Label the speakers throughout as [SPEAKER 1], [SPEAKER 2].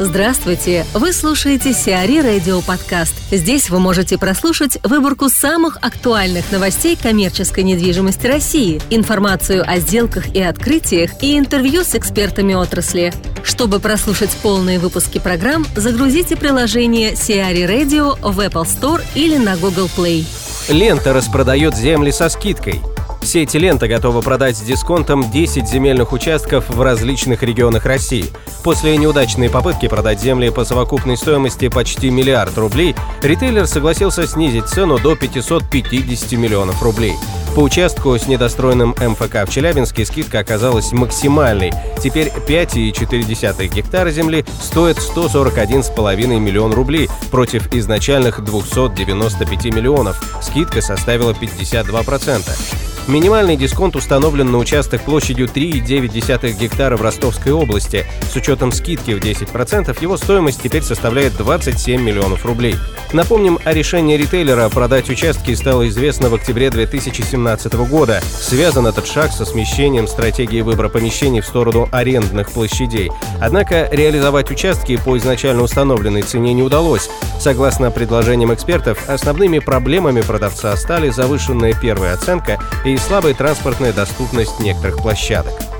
[SPEAKER 1] Здравствуйте! Вы слушаете Сиари Радио Подкаст. Здесь вы можете прослушать выборку самых актуальных новостей коммерческой недвижимости России, информацию о сделках и открытиях и интервью с экспертами отрасли. Чтобы прослушать полные выпуски программ, загрузите приложение Сиари Radio в Apple Store или на Google Play.
[SPEAKER 2] Лента распродает земли со скидкой – Сеть «Лента» готова продать с дисконтом 10 земельных участков в различных регионах России. После неудачной попытки продать земли по совокупной стоимости почти миллиард рублей, ритейлер согласился снизить цену до 550 миллионов рублей. По участку с недостроенным МФК в Челябинске скидка оказалась максимальной. Теперь 5,4 гектара земли стоит 141,5 миллион рублей против изначальных 295 миллионов. Скидка составила 52%. Минимальный дисконт установлен на участок площадью 3,9 гектара в Ростовской области. С учетом скидки в 10% его стоимость теперь составляет 27 миллионов рублей. Напомним, о решении ритейлера продать участки стало известно в октябре 2017 года. Связан этот шаг со смещением стратегии выбора помещений в сторону арендных площадей. Однако реализовать участки по изначально установленной цене не удалось. Согласно предложениям экспертов, основными проблемами продавца стали завышенная первая оценка и и слабая транспортная доступность некоторых площадок.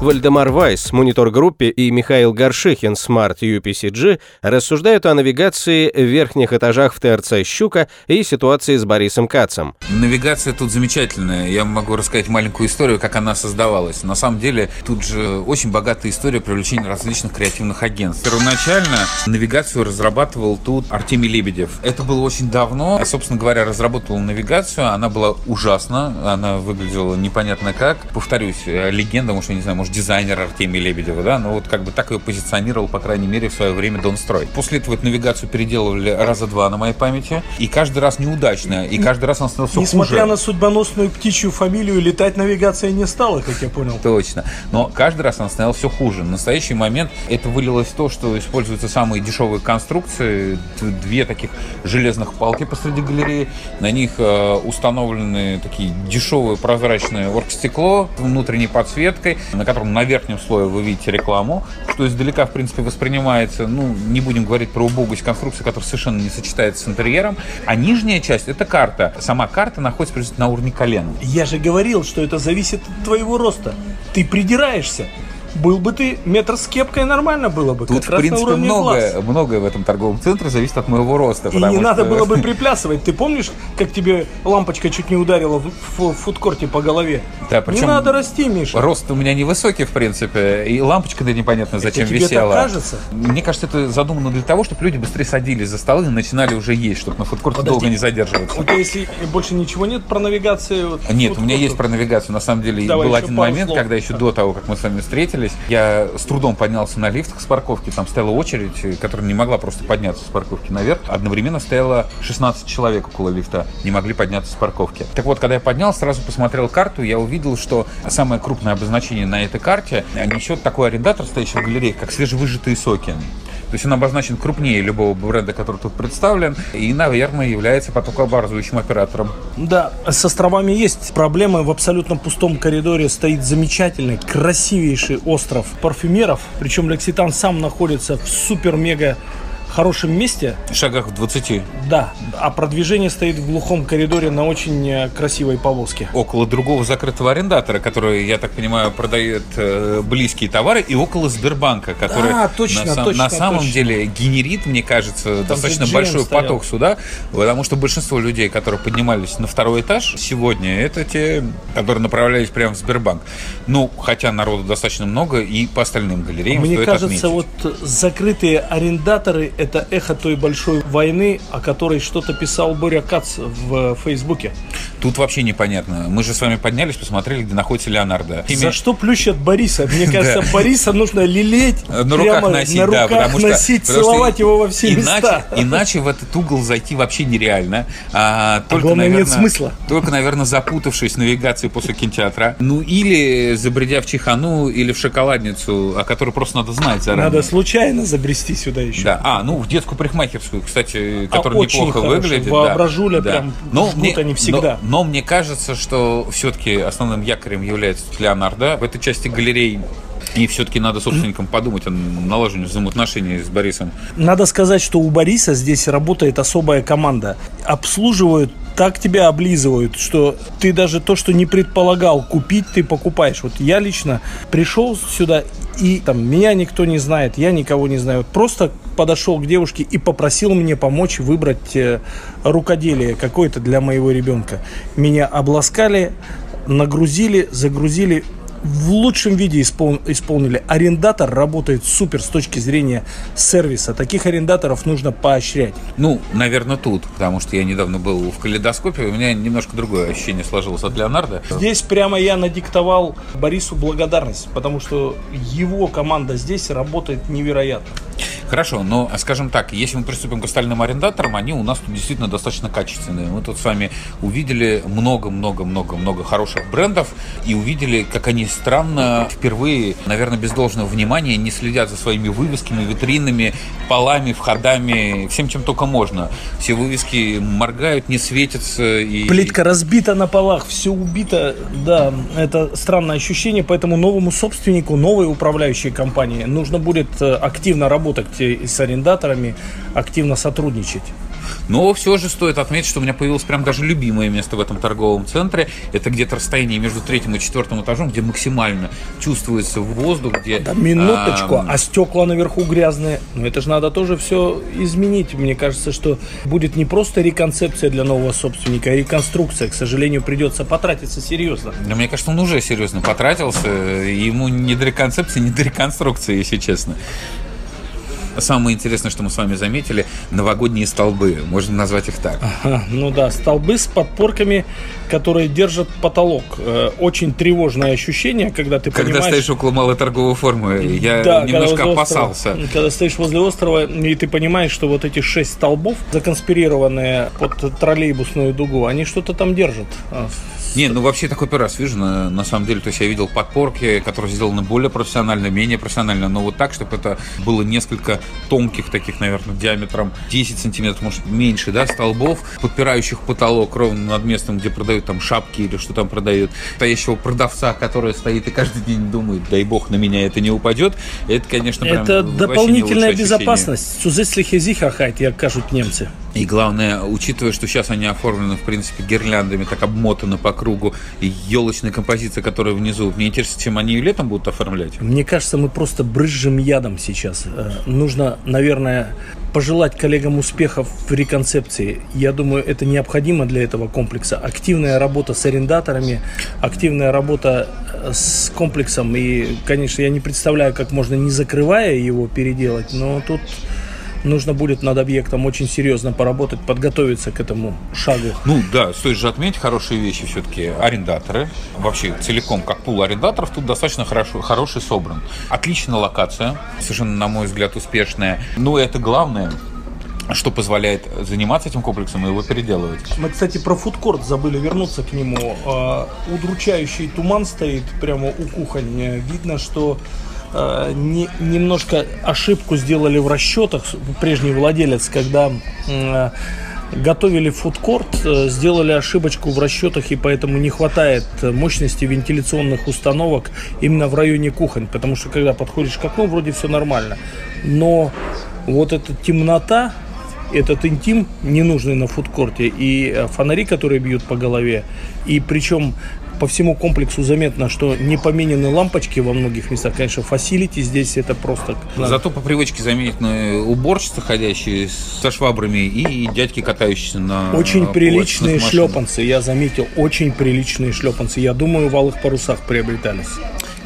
[SPEAKER 2] Вальдемар Вайсс, Мунитор Группе, и Михаил Горшихин, Smart UPCG, рассуждают о навигации в верхних этажах в ТРЦ «Щука» и ситуации с Борисом Кацем.
[SPEAKER 3] Навигация тут замечательная. Я могу рассказать маленькую историю, как она создавалась. На самом деле, тут же очень богатая история привлечения различных креативных агентств. Первоначально навигацию разрабатывал тут Артемий Лебедев. Это было очень давно. Я, собственно говоря, разработал навигацию. Она была ужасна. Она выглядела непонятно как. Повторюсь, легенда, может, я не знаю, может, дизайнер Артемия Лебедева, да, но вот как бы так ее позиционировал, по крайней мере, в свое время Донстрой. После этого эту навигацию переделывали раза два на моей памяти, и каждый раз неудачно, и каждый раз она становится
[SPEAKER 4] Несмотря
[SPEAKER 3] хуже.
[SPEAKER 4] на судьбоносную птичью фамилию, летать навигация не стала, как я понял.
[SPEAKER 3] Точно. Но каждый раз она становилась все хуже. В настоящий момент это вылилось в то, что используются самые дешевые конструкции, две таких железных палки посреди галереи, на них э, установлены такие дешевые прозрачные оргстекло внутренней подсветкой, на котором на верхнем слое вы видите рекламу, что издалека, в принципе, воспринимается, ну, не будем говорить про убогость конструкции, которая совершенно не сочетается с интерьером, а нижняя часть — это карта. Сама карта находится на уровне колена.
[SPEAKER 4] Я же говорил, что это зависит от твоего роста. Ты придираешься. Был бы ты метр с кепкой, нормально было бы.
[SPEAKER 3] Тут,
[SPEAKER 4] как
[SPEAKER 3] в принципе, многое, глаз. многое в этом торговом центре зависит от моего роста.
[SPEAKER 4] И не что... надо было бы приплясывать. Ты помнишь, как тебе лампочка чуть не ударила в, в, в фудкорте по голове?
[SPEAKER 3] Да, причем
[SPEAKER 4] не надо расти, Миша.
[SPEAKER 3] Рост у меня невысокий, в принципе, и лампочка, да непонятно, зачем
[SPEAKER 4] это тебе
[SPEAKER 3] висела.
[SPEAKER 4] Так кажется?
[SPEAKER 3] Мне кажется, это задумано для того, чтобы люди быстрее садились за столы и начинали уже есть, чтобы на фудкорте Подожди. долго не задерживаться.
[SPEAKER 4] У тебя, если больше ничего нет про навигацию?
[SPEAKER 3] Вот, нет, у меня есть про навигацию. На самом деле, Давай был один момент, слов. когда еще до того, как мы с вами встретились, я с трудом поднялся на лифтах с парковки. Там стояла очередь, которая не могла просто подняться с парковки наверх. Одновременно стояло 16 человек около лифта, не могли подняться с парковки. Так вот, когда я поднялся, сразу посмотрел карту, я увидел, что самое крупное обозначение на этой карте несет такой арендатор, стоящий в галерее, как свежевыжатые соки. То есть он обозначен крупнее любого бренда, который тут представлен, и, наверное, является потокообразующим оператором.
[SPEAKER 4] Да, с островами есть проблемы. В абсолютно пустом коридоре стоит замечательный, красивейший остров парфюмеров. Причем Лекситан сам находится в супер-мега хорошем месте.
[SPEAKER 3] В шагах в 20.
[SPEAKER 4] Да, а продвижение стоит в глухом коридоре на очень э, красивой повозке.
[SPEAKER 3] Около другого закрытого арендатора, который, я так понимаю, продает э, близкие товары, и около Сбербанка, который
[SPEAKER 4] а, точно,
[SPEAKER 3] на,
[SPEAKER 4] точно,
[SPEAKER 3] на самом
[SPEAKER 4] точно.
[SPEAKER 3] деле генерит, мне кажется, Там достаточно большой стоял. поток сюда, потому что большинство людей, которые поднимались на второй этаж сегодня, это те, которые направлялись прямо в Сбербанк. Ну, хотя народу достаточно много, и по остальным галереям
[SPEAKER 4] Мне кажется,
[SPEAKER 3] отметить.
[SPEAKER 4] вот закрытые арендаторы это эхо той большой войны, о которой что-то писал Боря Кац в Фейсбуке.
[SPEAKER 3] Тут вообще непонятно. Мы же с вами поднялись, посмотрели, где находится Леонардо.
[SPEAKER 4] За что плющат Бориса? Мне кажется, Бориса нужно лелеять,
[SPEAKER 3] на руках носить,
[SPEAKER 4] на руках носить, целовать его во все места.
[SPEAKER 3] Иначе в этот угол зайти вообще нереально. А,
[SPEAKER 4] а только, наверное, нет смысла.
[SPEAKER 3] Только, наверное, запутавшись в навигации после кинотеатра. Ну, или забредя в Чихану, или в шоколадницу, о которой просто надо знать заранее.
[SPEAKER 4] Надо случайно забрести сюда еще.
[SPEAKER 3] Да. А, ну, в детскую парикмахерскую, кстати, которая а, неплохо
[SPEAKER 4] хорошо.
[SPEAKER 3] выглядит.
[SPEAKER 4] Воображуля
[SPEAKER 3] да.
[SPEAKER 4] прям
[SPEAKER 3] но
[SPEAKER 4] жгут
[SPEAKER 3] мне,
[SPEAKER 4] они всегда.
[SPEAKER 3] Но, но мне кажется, что все-таки основным якорем является Леонардо. В этой части галереи И все-таки надо собственникам подумать о налаживании взаимоотношений с Борисом.
[SPEAKER 4] Надо сказать, что у Бориса здесь работает особая команда. Обслуживают так тебя облизывают, что ты даже то, что не предполагал купить, ты покупаешь. Вот я лично пришел сюда, и там меня никто не знает, я никого не знаю. Просто подошел к девушке и попросил мне помочь выбрать э, рукоделие какое-то для моего ребенка. Меня обласкали, нагрузили, загрузили, в лучшем виде испол, исполнили. Арендатор работает супер с точки зрения сервиса. Таких арендаторов нужно поощрять.
[SPEAKER 3] Ну, наверное, тут, потому что я недавно был в калейдоскопе, у меня немножко другое ощущение сложилось от Леонардо.
[SPEAKER 4] Здесь прямо я надиктовал Борису благодарность, потому что его команда здесь работает невероятно.
[SPEAKER 3] Хорошо, но, скажем так, если мы приступим к остальным арендаторам, они у нас тут действительно достаточно качественные. Мы тут с вами увидели много-много-много-много хороших брендов и увидели, как они странно впервые, наверное, без должного внимания не следят за своими вывесками, витринами, полами, входами, всем, чем только можно. Все вывески моргают, не светятся. И...
[SPEAKER 4] Плитка разбита на полах, все убито. Да, это странное ощущение, поэтому новому собственнику, новой управляющей компании нужно будет э, активно работать с арендаторами, активно сотрудничать.
[SPEAKER 3] Но все же стоит отметить, что у меня появилось прям даже любимое место в этом торговом центре. Это где-то расстояние между третьим и четвертым этажом, где максимально чувствуется воздух, где...
[SPEAKER 4] Да минуточку, а, а стекла наверху грязные. Ну это же надо тоже все изменить. Мне кажется, что будет не просто реконцепция для нового собственника, а реконструкция. К сожалению, придется потратиться серьезно.
[SPEAKER 3] Да мне кажется, он уже серьезно потратился. Ему не до реконцепции, не до реконструкции, если честно. Самое интересное, что мы с вами заметили, новогодние столбы. Можно назвать их так.
[SPEAKER 4] Ага, ну да, столбы с подпорками, которые держат потолок. Э, очень тревожное ощущение, когда ты
[SPEAKER 3] когда
[SPEAKER 4] понимаешь...
[SPEAKER 3] Когда стоишь около малоторговой формы, я да, немножко опасался.
[SPEAKER 4] Острова, когда стоишь возле острова, и ты понимаешь, что вот эти шесть столбов, законспирированные под троллейбусную дугу, они что-то там держат а,
[SPEAKER 3] не, ну вообще такой первый раз вижу, на, на самом деле. То есть я видел подпорки, которые сделаны более профессионально, менее профессионально, но вот так, чтобы это было несколько тонких таких, наверное, диаметром 10 сантиметров, может, меньше, да, столбов, подпирающих потолок ровно над местом, где продают там шапки или что там продают. Стоящего продавца, который стоит и каждый день думает, дай бог на меня это не упадет. Это, конечно,
[SPEAKER 4] прям Это дополнительная безопасность. Zusätzliche Sicherheit, как кажут немцы.
[SPEAKER 3] И главное, учитывая, что сейчас они оформлены, в принципе, гирляндами, так обмотаны по кругу, и елочная композиция, которая внизу, мне интересно, чем они летом будут оформлять?
[SPEAKER 4] Мне кажется, мы просто брызжем ядом сейчас. Э, нужно, наверное, пожелать коллегам успехов в реконцепции. Я думаю, это необходимо для этого комплекса. Активная работа с арендаторами, активная работа э, с комплексом. И, конечно, я не представляю, как можно, не закрывая его, переделать, но тут нужно будет над объектом очень серьезно поработать, подготовиться к этому шагу.
[SPEAKER 3] Ну да, стоит же отметить хорошие вещи все-таки. Арендаторы, вообще целиком как пул арендаторов, тут достаточно хорошо, хороший собран. Отличная локация, совершенно, на мой взгляд, успешная. Но это главное, что позволяет заниматься этим комплексом и его переделывать.
[SPEAKER 4] Мы, кстати, про фудкорт забыли вернуться к нему. А, удручающий туман стоит прямо у кухни. Видно, что э, не, немножко ошибку сделали в расчетах прежний владелец, когда э, готовили фудкорт, э, сделали ошибочку в расчетах, и поэтому не хватает мощности вентиляционных установок именно в районе кухонь, потому что когда подходишь к окну, вроде все нормально. Но вот эта темнота, этот интим ненужный на фудкорте, и э, фонари, которые бьют по голове, и причем по всему комплексу заметно, что не поменены лампочки во многих местах. Конечно, фасилити здесь это просто...
[SPEAKER 3] Зато по привычке заметны уборщицы, ходящие со швабрами, и дядьки, катающиеся на
[SPEAKER 4] Очень приличные шлепанцы, я заметил, очень приличные шлепанцы. Я думаю, в алых парусах приобретались.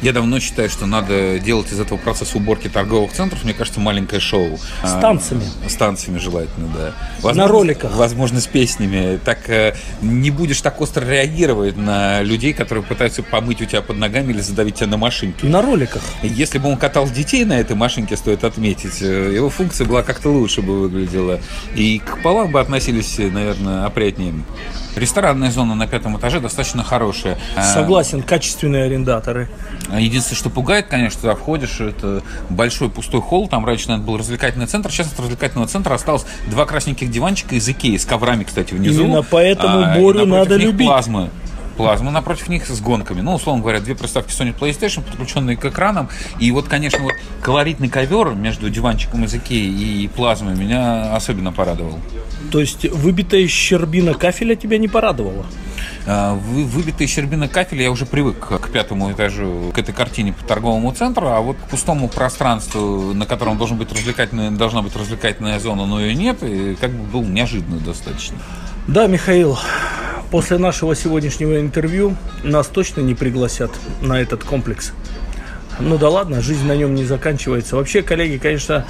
[SPEAKER 3] Я давно считаю, что надо делать из этого процесса уборки торговых центров, мне кажется, маленькое шоу.
[SPEAKER 4] С танцами.
[SPEAKER 3] А, с танцами желательно, да.
[SPEAKER 4] Возможно, на роликах.
[SPEAKER 3] Возможно, с песнями. Так э, не будешь так остро реагировать на людей, которые пытаются помыть у тебя под ногами или задавить тебя на машинке.
[SPEAKER 4] На роликах.
[SPEAKER 3] Если бы он катал детей на этой машинке, стоит отметить, э, его функция была как-то лучше бы выглядела. И к полам бы относились, наверное, опрятнее. Ресторанная зона на пятом этаже достаточно хорошая.
[SPEAKER 4] Согласен, качественные арендаторы.
[SPEAKER 3] Единственное, что пугает, конечно, туда входишь, это большой пустой холл, там раньше, наверное, был развлекательный центр, сейчас от развлекательного центра осталось два красненьких диванчика из Икеи, с коврами, кстати, внизу.
[SPEAKER 4] Именно поэтому а, Борю надо любить.
[SPEAKER 3] плазмы. Плазма напротив них с гонками. Ну, условно говоря, две приставки Sony PlayStation, подключенные к экранам. И вот, конечно, вот колоритный ковер между диванчиком из Икеи и плазмой меня особенно порадовал.
[SPEAKER 4] То есть выбитая щербина кафеля тебя не порадовала?
[SPEAKER 3] А, вы, выбитые щербины кафеля я уже привык к пятому этажу, к этой картине по торговому центру, а вот к пустому пространству, на котором должен быть развлекательная, должна быть развлекательная зона, но ее нет, и как бы был неожиданно достаточно.
[SPEAKER 4] Да, Михаил, после нашего сегодняшнего интервью нас точно не пригласят на этот комплекс. Ну да ладно, жизнь на нем не заканчивается. Вообще, коллеги, конечно,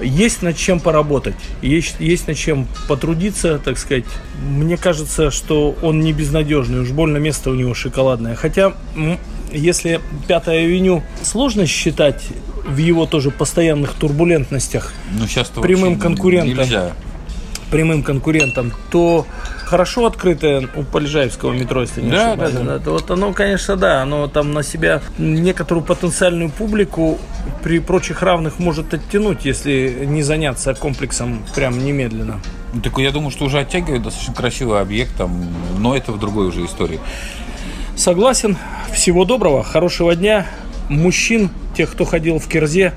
[SPEAKER 4] есть над чем поработать, есть, есть над чем потрудиться, так сказать. Мне кажется, что он не безнадежный, уж больно место у него шоколадное. Хотя, если Пятая авеню сложно считать в его тоже постоянных турбулентностях
[SPEAKER 3] ну, сейчас
[SPEAKER 4] прямым конкурентом,
[SPEAKER 3] нельзя.
[SPEAKER 4] прямым конкурентом, то хорошо открытое у Полежаевского метро, если не
[SPEAKER 3] да,
[SPEAKER 4] ошибаюсь.
[SPEAKER 3] Да, да.
[SPEAKER 4] Да, вот оно, конечно, да, оно там на себя некоторую потенциальную публику при прочих равных может оттянуть, если не заняться комплексом прям немедленно.
[SPEAKER 3] Ну, так я думаю, что уже оттягивает достаточно красивый объект, там, но это в другой уже истории.
[SPEAKER 4] Согласен. Всего доброго, хорошего дня. Мужчин, тех, кто ходил в Кирзе,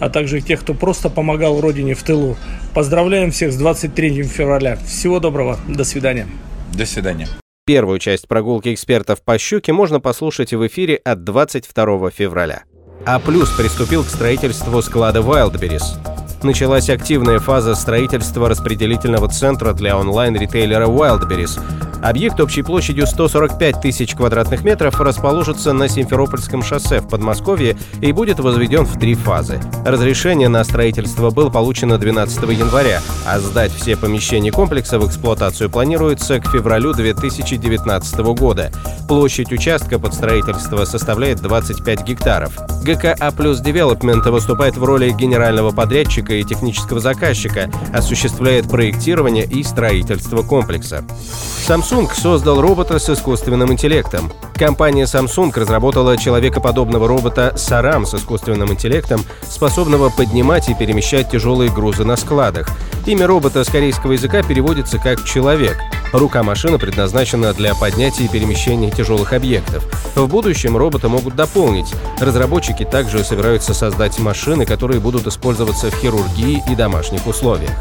[SPEAKER 4] а также тех, кто просто помогал Родине в тылу. Поздравляем всех с 23 февраля. Всего доброго. До свидания.
[SPEAKER 3] До свидания.
[SPEAKER 2] Первую часть прогулки экспертов по щуке можно послушать в эфире от 22 февраля. А плюс приступил к строительству склада Wildberries. Началась активная фаза строительства распределительного центра для онлайн-ритейлера Wildberries, Объект общей площадью 145 тысяч квадратных метров расположится на Симферопольском шоссе в Подмосковье и будет возведен в три фазы. Разрешение на строительство было получено 12 января, а сдать все помещения комплекса в эксплуатацию планируется к февралю 2019 года. Площадь участка под строительство составляет 25 гектаров. ГК «А плюс Девелопмент» выступает в роли генерального подрядчика и технического заказчика, осуществляет проектирование и строительство комплекса. Samsung создал робота с искусственным интеллектом. Компания Samsung разработала человекоподобного робота Saram с искусственным интеллектом, способного поднимать и перемещать тяжелые грузы на складах. Имя робота с корейского языка переводится как «человек». Рука машины предназначена для поднятия и перемещения тяжелых объектов. В будущем робота могут дополнить. Разработчики также собираются создать машины, которые будут использоваться в хирургии и домашних условиях.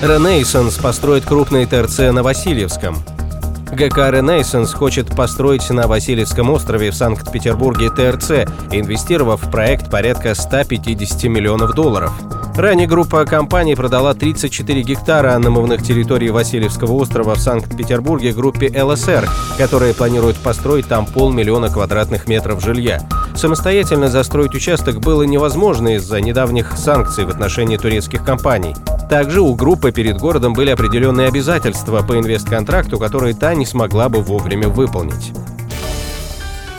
[SPEAKER 2] Renaissance построит крупный ТРЦ на Васильевском. ГК «Ренессанс» хочет построить на Васильевском острове в Санкт-Петербурге ТРЦ, инвестировав в проект порядка 150 миллионов долларов. Ранее группа компаний продала 34 гектара намывных территорий Васильевского острова в Санкт-Петербурге группе ЛСР, которая планирует построить там полмиллиона квадратных метров жилья. Самостоятельно застроить участок было невозможно из-за недавних санкций в отношении турецких компаний. Также у группы перед городом были определенные обязательства по инвестконтракту, которые та не смогла бы вовремя выполнить.